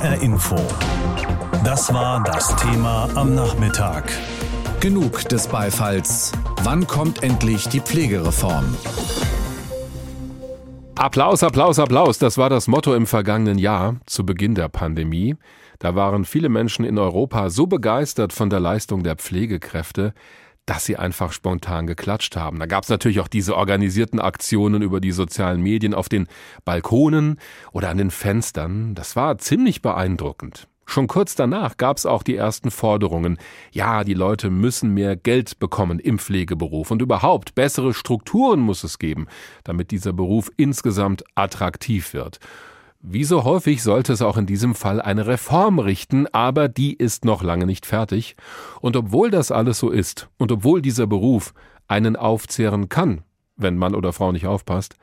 HR Info. Das war das Thema am Nachmittag. Genug des Beifalls. Wann kommt endlich die Pflegereform? Applaus, Applaus, Applaus. Das war das Motto im vergangenen Jahr zu Beginn der Pandemie. Da waren viele Menschen in Europa so begeistert von der Leistung der Pflegekräfte, dass sie einfach spontan geklatscht haben. Da gab es natürlich auch diese organisierten Aktionen über die sozialen Medien auf den Balkonen oder an den Fenstern. Das war ziemlich beeindruckend. Schon kurz danach gab es auch die ersten Forderungen. Ja, die Leute müssen mehr Geld bekommen im Pflegeberuf und überhaupt bessere Strukturen muss es geben, damit dieser Beruf insgesamt attraktiv wird. Wie so häufig sollte es auch in diesem Fall eine Reform richten, aber die ist noch lange nicht fertig. Und obwohl das alles so ist und obwohl dieser Beruf einen aufzehren kann, wenn Mann oder Frau nicht aufpasst,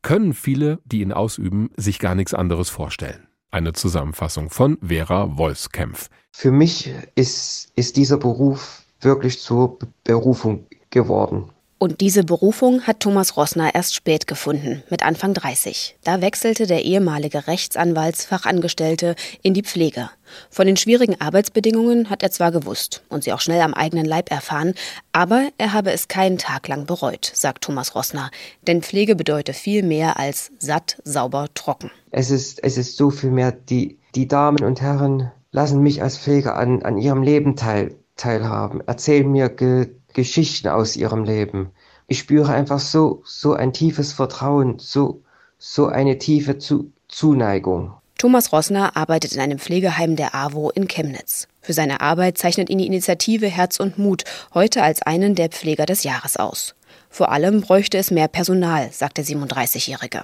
können viele, die ihn ausüben, sich gar nichts anderes vorstellen. Eine Zusammenfassung von Vera Wolfskämpf. Für mich ist, ist dieser Beruf wirklich zur Berufung geworden. Und diese Berufung hat Thomas Rossner erst spät gefunden, mit Anfang 30. Da wechselte der ehemalige Rechtsanwaltsfachangestellte in die Pflege. Von den schwierigen Arbeitsbedingungen hat er zwar gewusst und sie auch schnell am eigenen Leib erfahren, aber er habe es keinen Tag lang bereut, sagt Thomas Rossner. Denn Pflege bedeutet viel mehr als satt, sauber, trocken. Es ist, es ist so viel mehr. Die, die Damen und Herren lassen mich als Pfleger an, an ihrem Leben teil, teilhaben, erzählen mir Ge Geschichten aus ihrem Leben. Ich spüre einfach so, so ein tiefes Vertrauen, so, so eine tiefe Zu Zuneigung. Thomas Rossner arbeitet in einem Pflegeheim der AWO in Chemnitz. Für seine Arbeit zeichnet ihn die Initiative Herz und Mut heute als einen der Pfleger des Jahres aus. Vor allem bräuchte es mehr Personal, sagt der 37-Jährige.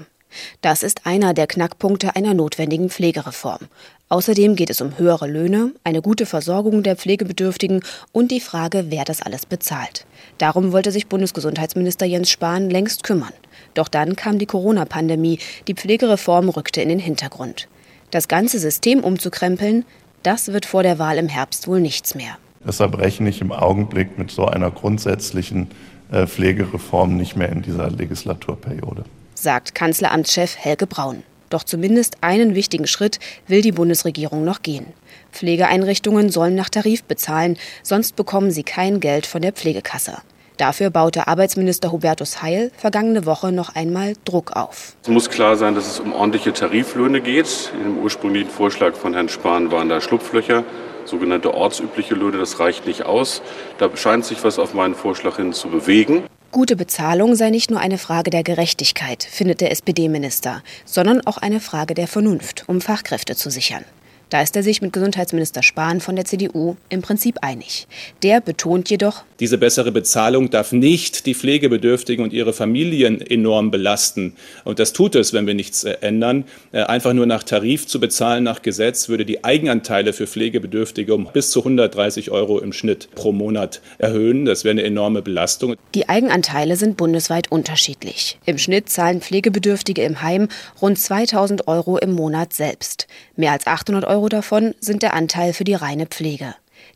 Das ist einer der Knackpunkte einer notwendigen Pflegereform. Außerdem geht es um höhere Löhne, eine gute Versorgung der Pflegebedürftigen und die Frage, wer das alles bezahlt. Darum wollte sich Bundesgesundheitsminister Jens Spahn längst kümmern. Doch dann kam die Corona-Pandemie, die Pflegereform rückte in den Hintergrund. Das ganze System umzukrempeln, das wird vor der Wahl im Herbst wohl nichts mehr. Deshalb rechne ich im Augenblick mit so einer grundsätzlichen äh, Pflegereform nicht mehr in dieser Legislaturperiode sagt Kanzleramtschef Helge Braun. Doch zumindest einen wichtigen Schritt will die Bundesregierung noch gehen. Pflegeeinrichtungen sollen nach Tarif bezahlen, sonst bekommen sie kein Geld von der Pflegekasse. Dafür baute Arbeitsminister Hubertus Heil vergangene Woche noch einmal Druck auf. Es muss klar sein, dass es um ordentliche Tariflöhne geht. Im ursprünglichen Vorschlag von Herrn Spahn waren da Schlupflöcher, sogenannte ortsübliche Löhne. Das reicht nicht aus. Da scheint sich was auf meinen Vorschlag hin zu bewegen. Gute Bezahlung sei nicht nur eine Frage der Gerechtigkeit, findet der SPD-Minister, sondern auch eine Frage der Vernunft, um Fachkräfte zu sichern. Da ist er sich mit Gesundheitsminister Spahn von der CDU im Prinzip einig. Der betont jedoch, diese bessere Bezahlung darf nicht die Pflegebedürftigen und ihre Familien enorm belasten. Und das tut es, wenn wir nichts äh, ändern. Äh, einfach nur nach Tarif zu bezahlen, nach Gesetz, würde die Eigenanteile für Pflegebedürftige um bis zu 130 Euro im Schnitt pro Monat erhöhen. Das wäre eine enorme Belastung. Die Eigenanteile sind bundesweit unterschiedlich. Im Schnitt zahlen Pflegebedürftige im Heim rund 2000 Euro im Monat selbst. Mehr als 800 Euro davon sind der Anteil für die reine Pflege.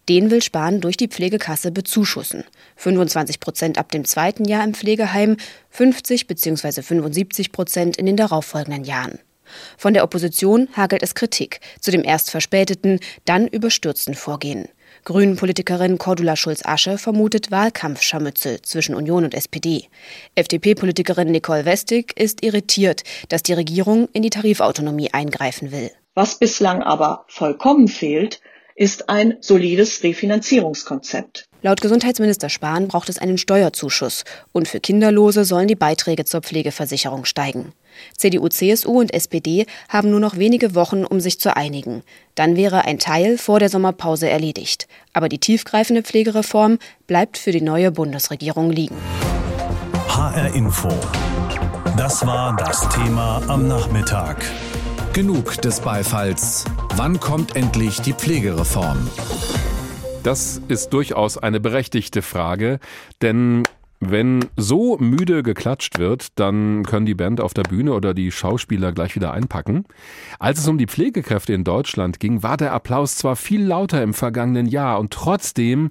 Den will Spahn durch die Pflegekasse bezuschussen. 25 Prozent ab dem zweiten Jahr im Pflegeheim, 50 bzw. 75 Prozent in den darauffolgenden Jahren. Von der Opposition hagelt es Kritik zu dem erst verspäteten, dann überstürzten Vorgehen. Grünen-Politikerin Cordula Schulz-Asche vermutet Wahlkampfscharmützel zwischen Union und SPD. FDP-Politikerin Nicole Westig ist irritiert, dass die Regierung in die Tarifautonomie eingreifen will. Was bislang aber vollkommen fehlt, ist ein solides Refinanzierungskonzept. Laut Gesundheitsminister Spahn braucht es einen Steuerzuschuss und für Kinderlose sollen die Beiträge zur Pflegeversicherung steigen. CDU, CSU und SPD haben nur noch wenige Wochen, um sich zu einigen. Dann wäre ein Teil vor der Sommerpause erledigt. Aber die tiefgreifende Pflegereform bleibt für die neue Bundesregierung liegen. HR Info. Das war das Thema am Nachmittag. Genug des Beifalls. Wann kommt endlich die Pflegereform? Das ist durchaus eine berechtigte Frage, denn wenn so müde geklatscht wird, dann können die Band auf der Bühne oder die Schauspieler gleich wieder einpacken. Als es um die Pflegekräfte in Deutschland ging, war der Applaus zwar viel lauter im vergangenen Jahr und trotzdem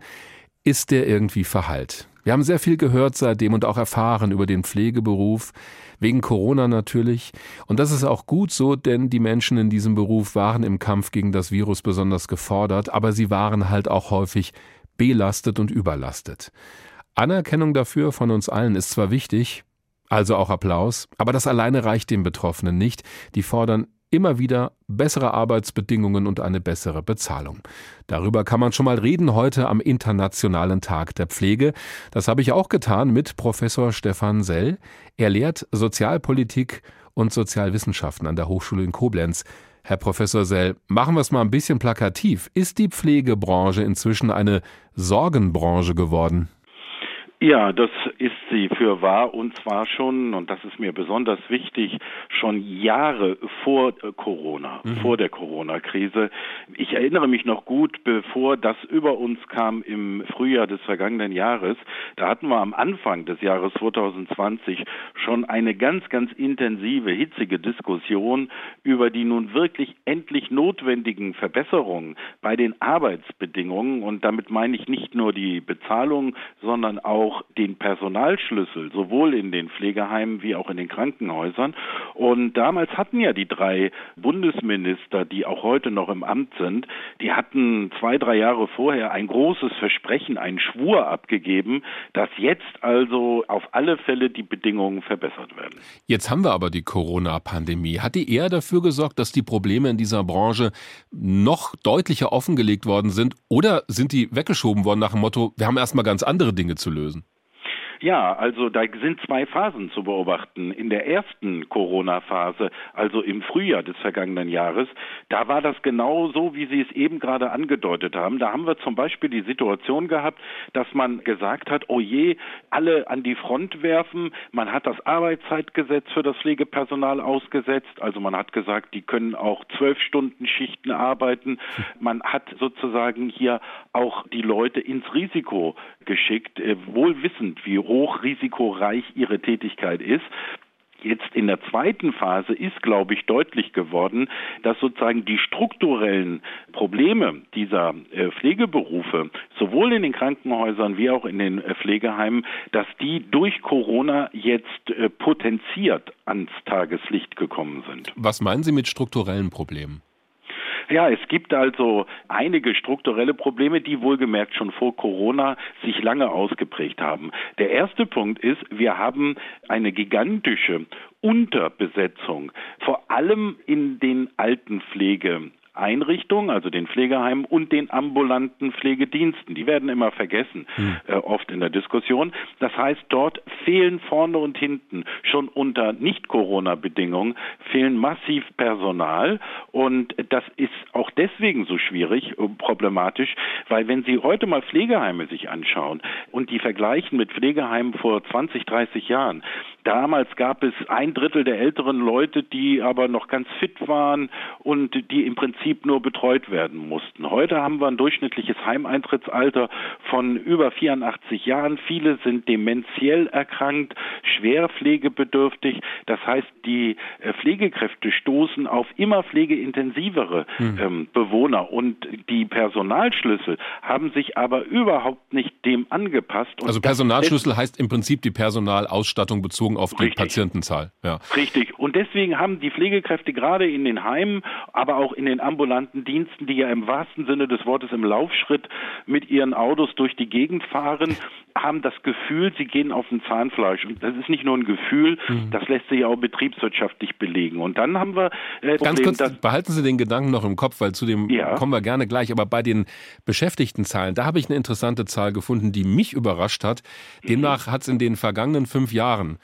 ist der irgendwie verhallt. Wir haben sehr viel gehört seitdem und auch erfahren über den Pflegeberuf, Wegen Corona natürlich. Und das ist auch gut so, denn die Menschen in diesem Beruf waren im Kampf gegen das Virus besonders gefordert, aber sie waren halt auch häufig belastet und überlastet. Anerkennung dafür von uns allen ist zwar wichtig, also auch Applaus, aber das alleine reicht den Betroffenen nicht. Die fordern immer wieder bessere Arbeitsbedingungen und eine bessere Bezahlung. Darüber kann man schon mal reden heute am Internationalen Tag der Pflege. Das habe ich auch getan mit Professor Stefan Sell. Er lehrt Sozialpolitik und Sozialwissenschaften an der Hochschule in Koblenz. Herr Professor Sell, machen wir es mal ein bisschen plakativ. Ist die Pflegebranche inzwischen eine Sorgenbranche geworden? Ja, das ist sie für wahr und zwar schon, und das ist mir besonders wichtig, schon Jahre vor äh, Corona, mhm. vor der Corona-Krise. Ich erinnere mich noch gut, bevor das über uns kam im Frühjahr des vergangenen Jahres. Da hatten wir am Anfang des Jahres 2020 schon eine ganz, ganz intensive, hitzige Diskussion über die nun wirklich endlich notwendigen Verbesserungen bei den Arbeitsbedingungen. Und damit meine ich nicht nur die Bezahlung, sondern auch auch den Personalschlüssel, sowohl in den Pflegeheimen wie auch in den Krankenhäusern. Und damals hatten ja die drei Bundesminister, die auch heute noch im Amt sind, die hatten zwei, drei Jahre vorher ein großes Versprechen, einen Schwur abgegeben, dass jetzt also auf alle Fälle die Bedingungen verbessert werden. Jetzt haben wir aber die Corona-Pandemie. Hat die eher dafür gesorgt, dass die Probleme in dieser Branche noch deutlicher offengelegt worden sind oder sind die weggeschoben worden nach dem Motto, wir haben erstmal ganz andere Dinge zu lösen? Ja, also da sind zwei Phasen zu beobachten. In der ersten Corona-Phase, also im Frühjahr des vergangenen Jahres, da war das genau so, wie Sie es eben gerade angedeutet haben. Da haben wir zum Beispiel die Situation gehabt, dass man gesagt hat, oh je, alle an die Front werfen. Man hat das Arbeitszeitgesetz für das Pflegepersonal ausgesetzt. Also man hat gesagt, die können auch zwölf Stunden Schichten arbeiten. Man hat sozusagen hier auch die Leute ins Risiko geschickt, äh, wohl wissend, wie hochrisikoreich ihre Tätigkeit ist. Jetzt in der zweiten Phase ist, glaube ich, deutlich geworden, dass sozusagen die strukturellen Probleme dieser äh, Pflegeberufe sowohl in den Krankenhäusern wie auch in den äh, Pflegeheimen, dass die durch Corona jetzt äh, potenziert ans Tageslicht gekommen sind. Was meinen Sie mit strukturellen Problemen? Ja, es gibt also einige strukturelle Probleme, die wohlgemerkt schon vor Corona sich lange ausgeprägt haben. Der erste Punkt ist, wir haben eine gigantische Unterbesetzung, vor allem in den Altenpflege Einrichtungen, also den Pflegeheimen und den ambulanten Pflegediensten. Die werden immer vergessen, hm. äh, oft in der Diskussion. Das heißt, dort fehlen vorne und hinten schon unter Nicht-Corona-Bedingungen fehlen massiv Personal und das ist auch deswegen so schwierig, und problematisch, weil wenn Sie heute mal Pflegeheime sich anschauen und die vergleichen mit Pflegeheimen vor 20, 30 Jahren, Damals gab es ein Drittel der älteren Leute, die aber noch ganz fit waren und die im Prinzip nur betreut werden mussten. Heute haben wir ein durchschnittliches Heimeintrittsalter von über 84 Jahren. Viele sind dementiell erkrankt, schwer pflegebedürftig. Das heißt, die äh, Pflegekräfte stoßen auf immer pflegeintensivere hm. ähm, Bewohner und die Personalschlüssel haben sich aber überhaupt nicht dem angepasst. also Personalschlüssel heißt im Prinzip die Personalausstattung bezogen bezogen auf die Richtig. Patientenzahl. Ja. Richtig. Und deswegen haben die Pflegekräfte gerade in den Heimen, aber auch in den ambulanten Diensten, die ja im wahrsten Sinne des Wortes im Laufschritt mit ihren Autos durch die Gegend fahren, haben das Gefühl, sie gehen auf ein Zahnfleisch. Und das ist nicht nur ein Gefühl, mhm. das lässt sich auch betriebswirtschaftlich belegen. Und dann haben wir äh, ganz Problem, kurz, behalten Sie den Gedanken noch im Kopf, weil zu dem ja. kommen wir gerne gleich. Aber bei den Beschäftigtenzahlen, da habe ich eine interessante Zahl gefunden, die mich überrascht hat. Demnach mhm. hat es in den vergangenen fünf Jahren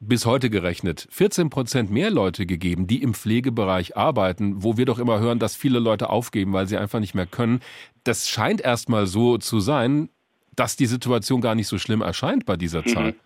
bis heute gerechnet 14 Prozent mehr Leute gegeben, die im Pflegebereich arbeiten, wo wir doch immer hören, dass viele Leute aufgeben, weil sie einfach nicht mehr können. Das scheint erstmal so zu sein, dass die Situation gar nicht so schlimm erscheint bei dieser Zahl. Mhm.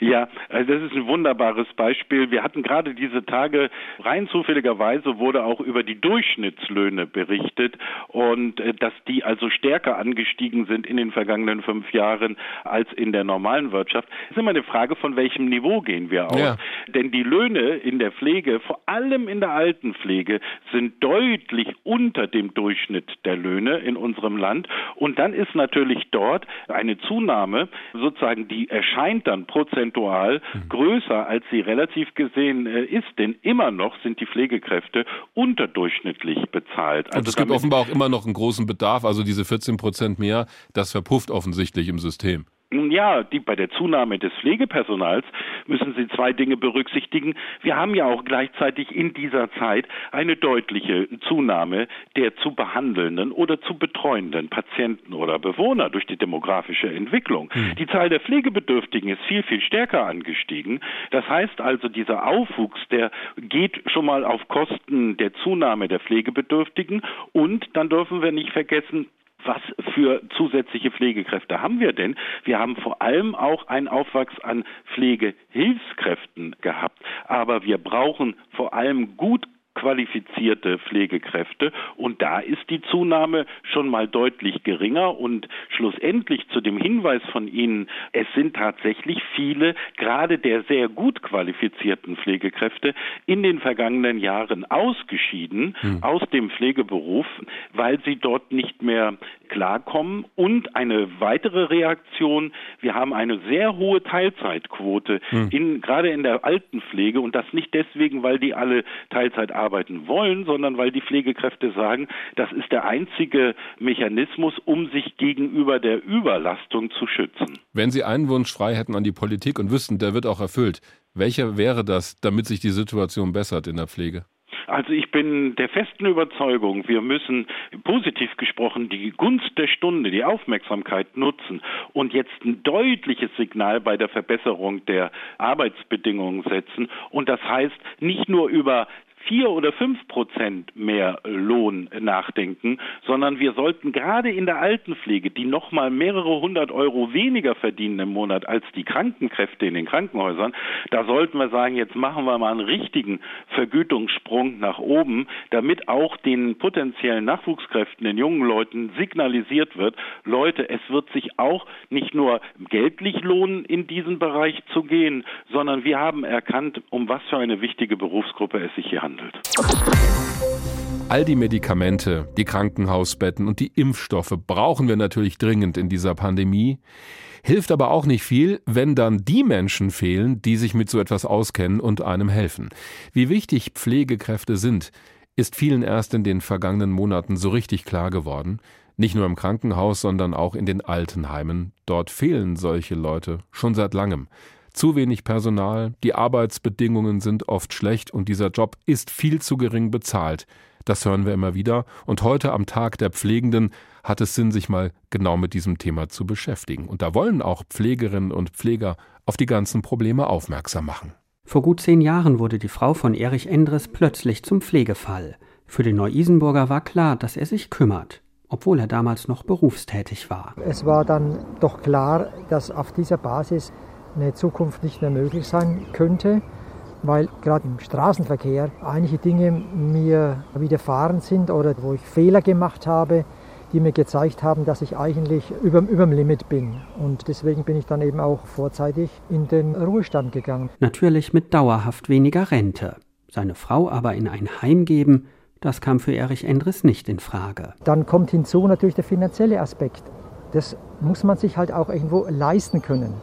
Ja, also das ist ein wunderbares Beispiel. Wir hatten gerade diese Tage, rein zufälligerweise wurde auch über die Durchschnittslöhne berichtet und äh, dass die also stärker angestiegen sind in den vergangenen fünf Jahren als in der normalen Wirtschaft. Das ist immer eine Frage, von welchem Niveau gehen wir aus. Ja. Denn die Löhne in der Pflege, vor allem in der Altenpflege, sind deutlich unter dem Durchschnitt der Löhne in unserem Land. Und dann ist natürlich dort eine Zunahme, sozusagen, die erscheint dann prozentual prozentual mhm. größer, als sie relativ gesehen äh, ist. Denn immer noch sind die Pflegekräfte unterdurchschnittlich bezahlt. Also Und es gibt offenbar auch immer noch einen großen Bedarf. Also diese 14 Prozent mehr, das verpufft offensichtlich im System. Nun ja, die, bei der Zunahme des Pflegepersonals müssen Sie zwei Dinge berücksichtigen. Wir haben ja auch gleichzeitig in dieser Zeit eine deutliche Zunahme der zu behandelnden oder zu betreuenden Patienten oder Bewohner durch die demografische Entwicklung. Mhm. Die Zahl der Pflegebedürftigen ist viel, viel stärker angestiegen. Das heißt also, dieser Aufwuchs, der geht schon mal auf Kosten der Zunahme der Pflegebedürftigen und dann dürfen wir nicht vergessen, was für zusätzliche Pflegekräfte haben wir denn? Wir haben vor allem auch einen Aufwachs an Pflegehilfskräften gehabt. Aber wir brauchen vor allem gut qualifizierte Pflegekräfte und da ist die Zunahme schon mal deutlich geringer und schlussendlich zu dem Hinweis von Ihnen, es sind tatsächlich viele, gerade der sehr gut qualifizierten Pflegekräfte in den vergangenen Jahren ausgeschieden hm. aus dem Pflegeberuf, weil sie dort nicht mehr klarkommen und eine weitere Reaktion, wir haben eine sehr hohe Teilzeitquote hm. in, gerade in der Altenpflege und das nicht deswegen, weil die alle Teilzeit arbeiten wollen, sondern weil die Pflegekräfte sagen, das ist der einzige Mechanismus, um sich gegenüber der Überlastung zu schützen. Wenn Sie einen Wunsch frei hätten an die Politik und wüssten, der wird auch erfüllt, welcher wäre das, damit sich die Situation bessert in der Pflege? Also ich bin der festen Überzeugung, wir müssen positiv gesprochen die Gunst der Stunde, die Aufmerksamkeit nutzen und jetzt ein deutliches Signal bei der Verbesserung der Arbeitsbedingungen setzen. Und das heißt nicht nur über vier oder fünf Prozent mehr Lohn nachdenken, sondern wir sollten gerade in der Altenpflege, die nochmal mehrere hundert Euro weniger verdienen im Monat als die Krankenkräfte in den Krankenhäusern, da sollten wir sagen, jetzt machen wir mal einen richtigen Vergütungssprung nach oben, damit auch den potenziellen Nachwuchskräften, den jungen Leuten signalisiert wird, Leute, es wird sich auch nicht nur geldlich lohnen, in diesen Bereich zu gehen, sondern wir haben erkannt, um was für eine wichtige Berufsgruppe es sich hier handelt handelt. All die Medikamente, die Krankenhausbetten und die Impfstoffe brauchen wir natürlich dringend in dieser Pandemie. Hilft aber auch nicht viel, wenn dann die Menschen fehlen, die sich mit so etwas auskennen und einem helfen. Wie wichtig Pflegekräfte sind, ist vielen erst in den vergangenen Monaten so richtig klar geworden. Nicht nur im Krankenhaus, sondern auch in den Altenheimen. Dort fehlen solche Leute schon seit langem zu wenig Personal, die Arbeitsbedingungen sind oft schlecht und dieser Job ist viel zu gering bezahlt. Das hören wir immer wieder und heute am Tag der Pflegenden hat es Sinn, sich mal genau mit diesem Thema zu beschäftigen. Und da wollen auch Pflegerinnen und Pfleger auf die ganzen Probleme aufmerksam machen. Vor gut zehn Jahren wurde die Frau von Erich Endres plötzlich zum Pflegefall. Für den Neu-Isenburger war klar, dass er sich kümmert obwohl er damals noch berufstätig war. Es war dann doch klar, dass auf dieser Basis eine Zukunft nicht mehr möglich sein könnte, weil gerade im Straßenverkehr einige Dinge mir widerfahren sind oder wo ich Fehler gemacht habe, die mir gezeigt haben, dass ich eigentlich über, über dem Limit bin. Und deswegen bin ich dann eben auch vorzeitig in den Ruhestand gegangen. Natürlich mit dauerhaft weniger Rente. Seine Frau aber in ein Heim geben, das kam für Erich Endres nicht in Frage. Dann kommt hinzu natürlich der finanzielle Aspekt. Das muss man sich halt auch irgendwo leisten können.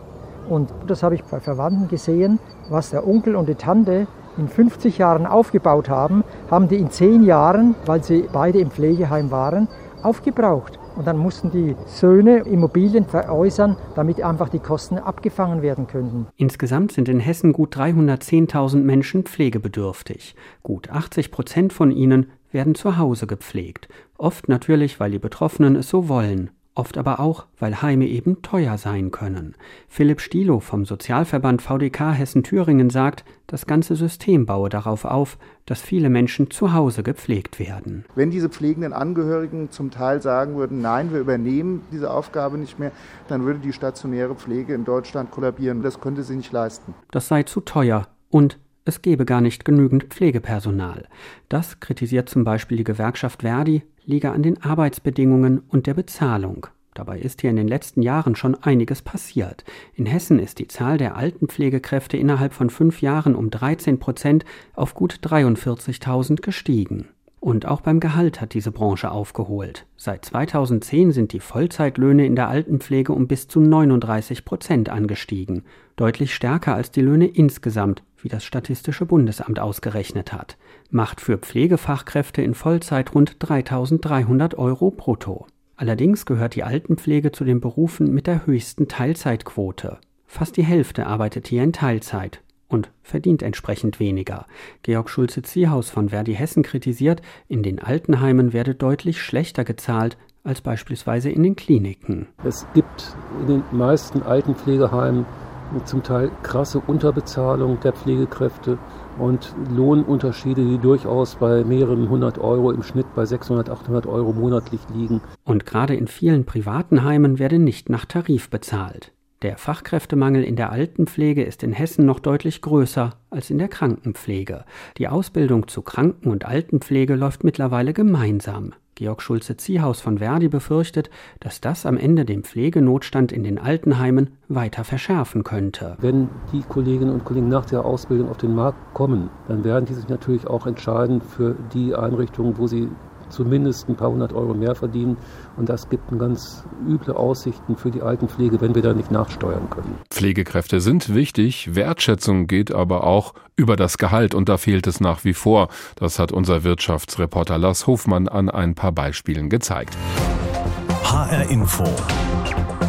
Und das habe ich bei Verwandten gesehen, was der Onkel und die Tante in 50 Jahren aufgebaut haben, haben die in 10 Jahren, weil sie beide im Pflegeheim waren, aufgebraucht. Und dann mussten die Söhne Immobilien veräußern, damit einfach die Kosten abgefangen werden könnten. Insgesamt sind in Hessen gut 310.000 Menschen pflegebedürftig. Gut 80 Prozent von ihnen werden zu Hause gepflegt. Oft natürlich, weil die Betroffenen es so wollen oft aber auch, weil Heime eben teuer sein können. Philipp Stilo vom Sozialverband VDK Hessen-Thüringen sagt, das ganze System baue darauf auf, dass viele Menschen zu Hause gepflegt werden. Wenn diese pflegenden Angehörigen zum Teil sagen würden, nein, wir übernehmen diese Aufgabe nicht mehr, dann würde die stationäre Pflege in Deutschland kollabieren. Das könnte sie nicht leisten. Das sei zu teuer und es gebe gar nicht genügend Pflegepersonal. Das kritisiert zum Beispiel die Gewerkschaft Verdi, liege an den Arbeitsbedingungen und der Bezahlung. Dabei ist hier in den letzten Jahren schon einiges passiert. In Hessen ist die Zahl der Altenpflegekräfte innerhalb von fünf Jahren um 13 Prozent auf gut 43.000 gestiegen. Und auch beim Gehalt hat diese Branche aufgeholt. Seit 2010 sind die Vollzeitlöhne in der Altenpflege um bis zu 39 Prozent angestiegen. Deutlich stärker als die Löhne insgesamt, wie das Statistische Bundesamt ausgerechnet hat. Macht für Pflegefachkräfte in Vollzeit rund 3300 Euro brutto. Allerdings gehört die Altenpflege zu den Berufen mit der höchsten Teilzeitquote. Fast die Hälfte arbeitet hier in Teilzeit und verdient entsprechend weniger. Georg Schulze-Ziehaus von Verdi Hessen kritisiert, in den Altenheimen werde deutlich schlechter gezahlt als beispielsweise in den Kliniken. Es gibt in den meisten Altenpflegeheimen zum Teil krasse Unterbezahlung der Pflegekräfte und Lohnunterschiede, die durchaus bei mehreren hundert Euro im Schnitt bei 600, 800 Euro monatlich liegen. Und gerade in vielen privaten Heimen werde nicht nach Tarif bezahlt. Der Fachkräftemangel in der Altenpflege ist in Hessen noch deutlich größer als in der Krankenpflege. Die Ausbildung zu Kranken- und Altenpflege läuft mittlerweile gemeinsam. Georg Schulze-Ziehaus von Verdi befürchtet, dass das am Ende den Pflegenotstand in den Altenheimen weiter verschärfen könnte. Wenn die Kolleginnen und Kollegen nach der Ausbildung auf den Markt kommen, dann werden die sich natürlich auch entscheiden für die Einrichtungen, wo sie zumindest ein paar hundert Euro mehr verdienen. Und das gibt ganz üble Aussichten für die Altenpflege, wenn wir da nicht nachsteuern können. Pflegekräfte sind wichtig, Wertschätzung geht aber auch über das Gehalt und da fehlt es nach wie vor. Das hat unser Wirtschaftsreporter Lars Hofmann an ein paar Beispielen gezeigt. HR Info.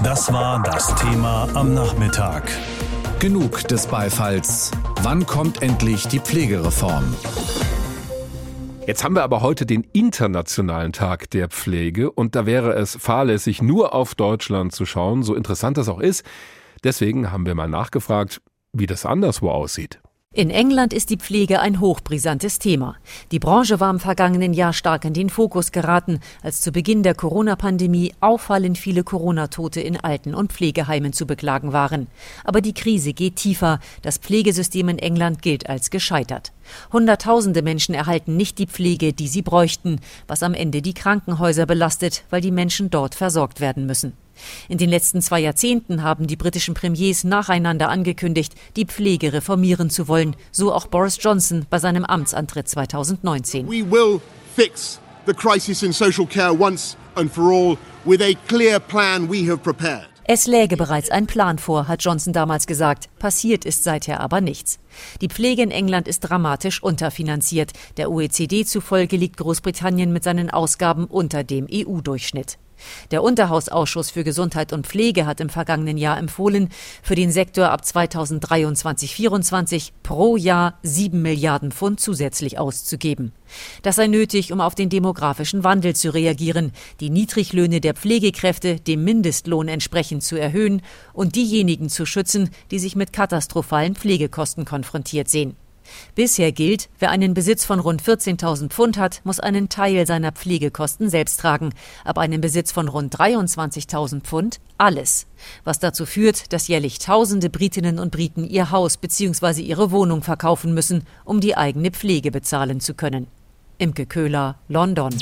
Das war das Thema am Nachmittag. Genug des Beifalls. Wann kommt endlich die Pflegereform? Jetzt haben wir aber heute den Internationalen Tag der Pflege und da wäre es fahrlässig, nur auf Deutschland zu schauen, so interessant das auch ist. Deswegen haben wir mal nachgefragt, wie das anderswo aussieht. In England ist die Pflege ein hochbrisantes Thema. Die Branche war im vergangenen Jahr stark in den Fokus geraten, als zu Beginn der Corona-Pandemie auffallend viele Corona-Tote in Alten- und Pflegeheimen zu beklagen waren. Aber die Krise geht tiefer. Das Pflegesystem in England gilt als gescheitert. Hunderttausende Menschen erhalten nicht die Pflege, die sie bräuchten, was am Ende die Krankenhäuser belastet, weil die Menschen dort versorgt werden müssen. In den letzten zwei Jahrzehnten haben die britischen Premiers nacheinander angekündigt, die Pflege reformieren zu wollen, so auch Boris Johnson bei seinem Amtsantritt 2019. We will fix the crisis in social care once and for all with a clear plan we have prepared. Es läge bereits ein Plan vor, hat Johnson damals gesagt. Passiert ist seither aber nichts. Die Pflege in England ist dramatisch unterfinanziert. Der OECD zufolge liegt Großbritannien mit seinen Ausgaben unter dem EU-Durchschnitt. Der Unterhausausschuss für Gesundheit und Pflege hat im vergangenen Jahr empfohlen, für den Sektor ab 2023-24 pro Jahr 7 Milliarden Pfund zusätzlich auszugeben. Das sei nötig, um auf den demografischen Wandel zu reagieren, die Niedriglöhne der Pflegekräfte dem Mindestlohn entsprechend zu erhöhen und diejenigen zu schützen, die sich mit katastrophalen Pflegekosten konfrontiert sehen. Bisher gilt, wer einen Besitz von rund 14.000 Pfund hat, muss einen Teil seiner Pflegekosten selbst tragen. Ab einem Besitz von rund 23.000 Pfund alles. Was dazu führt, dass jährlich Tausende Britinnen und Briten ihr Haus bzw. ihre Wohnung verkaufen müssen, um die eigene Pflege bezahlen zu können. Imke Köhler, London.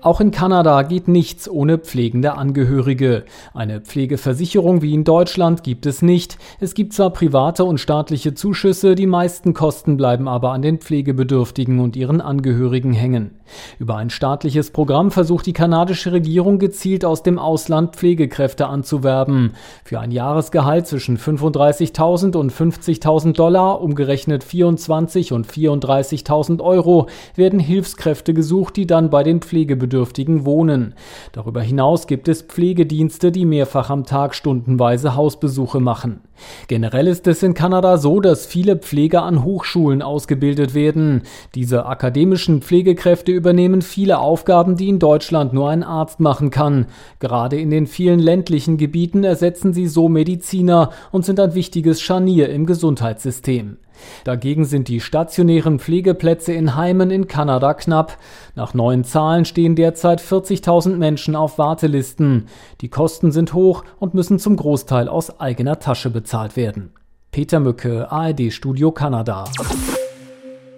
Auch in Kanada geht nichts ohne pflegende Angehörige. Eine Pflegeversicherung wie in Deutschland gibt es nicht. Es gibt zwar private und staatliche Zuschüsse, die meisten Kosten bleiben aber an den Pflegebedürftigen und ihren Angehörigen hängen. Über ein staatliches Programm versucht die kanadische Regierung gezielt aus dem Ausland Pflegekräfte anzuwerben. Für ein Jahresgehalt zwischen 35.000 und 50.000 Dollar, umgerechnet 24 und 34.000 Euro, werden Hilfskräfte gesucht, die dann bei den Pflegebedürftigen wohnen. Darüber hinaus gibt es Pflegedienste, die mehrfach am Tag stundenweise Hausbesuche machen. Generell ist es in Kanada so, dass viele Pfleger an Hochschulen ausgebildet werden. Diese akademischen Pflegekräfte übernehmen viele Aufgaben, die in Deutschland nur ein Arzt machen kann. Gerade in den vielen ländlichen Gebieten ersetzen sie so Mediziner und sind ein wichtiges Scharnier im Gesundheitssystem. Dagegen sind die stationären Pflegeplätze in Heimen in Kanada knapp. Nach neuen Zahlen stehen derzeit 40.000 Menschen auf Wartelisten. Die Kosten sind hoch und müssen zum Großteil aus eigener Tasche bezahlt werden. Peter Mücke, ARD Studio Kanada.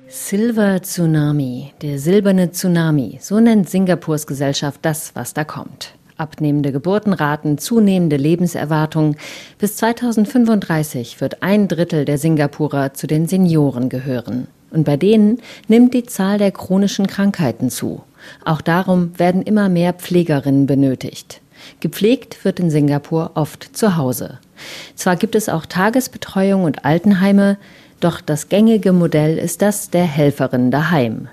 Silver Tsunami, der silberne Tsunami, so nennt Singapurs Gesellschaft das, was da kommt. Abnehmende Geburtenraten, zunehmende Lebenserwartung. Bis 2035 wird ein Drittel der Singapurer zu den Senioren gehören. Und bei denen nimmt die Zahl der chronischen Krankheiten zu. Auch darum werden immer mehr Pflegerinnen benötigt. Gepflegt wird in Singapur oft zu Hause. Zwar gibt es auch Tagesbetreuung und Altenheime, doch das gängige Modell ist das der Helferin daheim.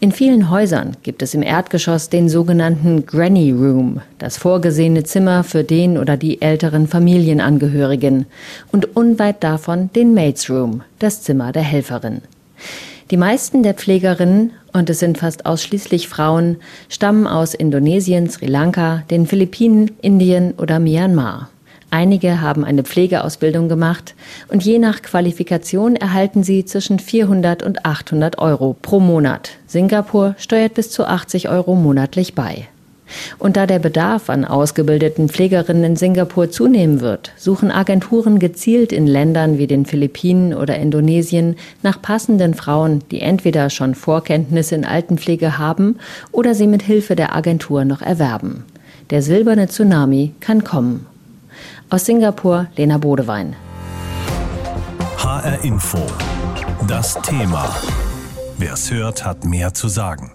In vielen Häusern gibt es im Erdgeschoss den sogenannten Granny Room, das vorgesehene Zimmer für den oder die älteren Familienangehörigen, und unweit davon den Maids Room, das Zimmer der Helferin. Die meisten der Pflegerinnen, und es sind fast ausschließlich Frauen, stammen aus Indonesien, Sri Lanka, den Philippinen, Indien oder Myanmar. Einige haben eine Pflegeausbildung gemacht und je nach Qualifikation erhalten sie zwischen 400 und 800 Euro pro Monat. Singapur steuert bis zu 80 Euro monatlich bei. Und da der Bedarf an ausgebildeten Pflegerinnen in Singapur zunehmen wird, suchen Agenturen gezielt in Ländern wie den Philippinen oder Indonesien nach passenden Frauen, die entweder schon Vorkenntnisse in Altenpflege haben oder sie mit Hilfe der Agentur noch erwerben. Der silberne Tsunami kann kommen. Aus Singapur, Lena Bodewein. HR Info. Das Thema. Wer es hört, hat mehr zu sagen.